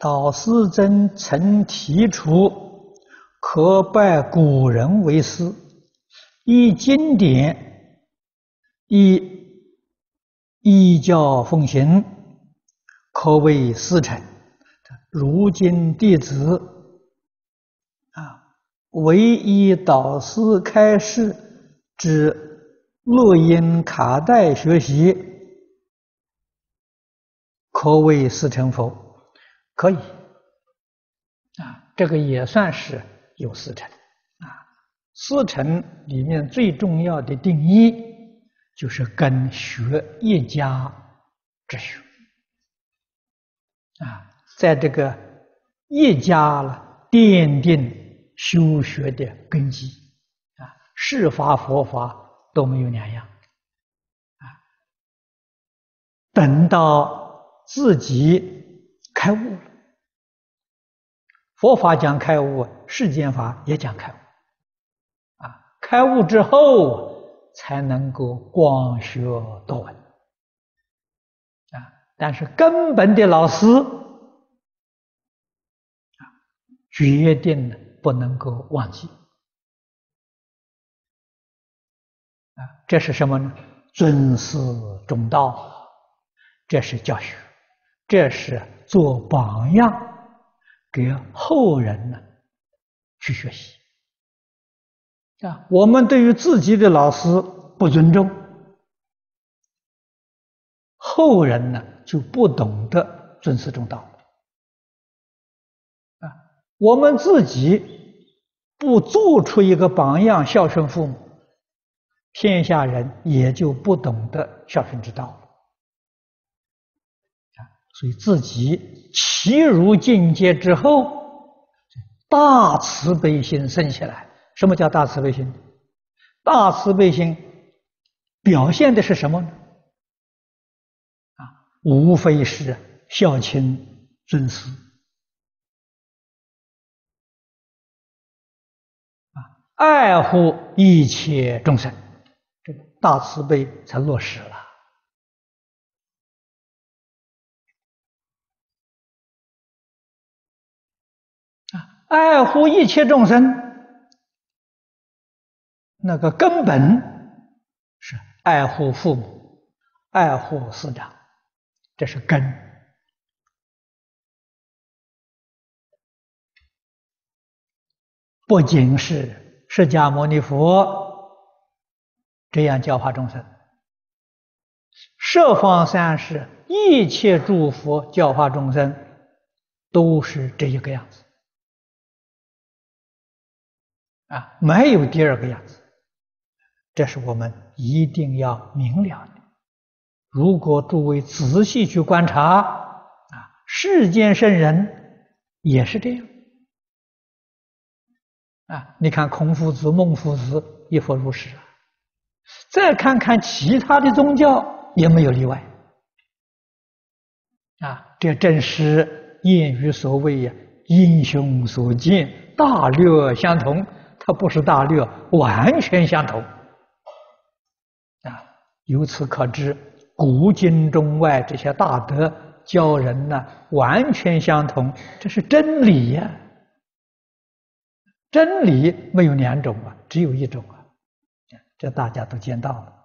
导师曾曾提出，可拜古人为师，依经典，依依教奉行，可谓师承。如今弟子啊，唯依导师开示之录音卡带学习，可谓师承否？可以啊，这个也算是有师承啊。师承里面最重要的定义，就是跟学一家之学啊。在这个一家了，奠定修学的根基啊，世法佛法都没有两样啊。等到自己开悟，佛法讲开悟，世间法也讲开悟啊。开悟之后才能够广学多闻啊。但是根本的老师。决定了不能够忘记啊！这是什么呢？尊师重道，这是教学，这是做榜样，给后人呢去学习啊！我们对于自己的老师不尊重，后人呢就不懂得尊师重道啊。我们自己不做出一个榜样，孝顺父母，天下人也就不懂得孝顺之道。所以自己契入境界之后，大慈悲心生起来。什么叫大慈悲心？大慈悲心表现的是什么呢？啊，无非是孝亲尊师。爱护一切众生，这个大慈悲才落实了。爱护一切众生，那个根本是爱护父母，爱护师长，这是根。不仅是。释迦牟尼佛这样教化众生，十方三世一切诸佛教化众生，都是这一个样子啊，没有第二个样子。这是我们一定要明了的。如果诸位仔细去观察啊，世间圣人也是这样。啊，你看孔夫子、孟夫子亦复如是啊。再看看其他的宗教，也没有例外。啊，这正是谚语所谓呀，“英雄所见，大略相同”。他不是大略，完全相同。啊，由此可知，古今中外这些大德教人呢，完全相同，这是真理呀。真理没有两种啊，只有一种啊，这大家都见到了。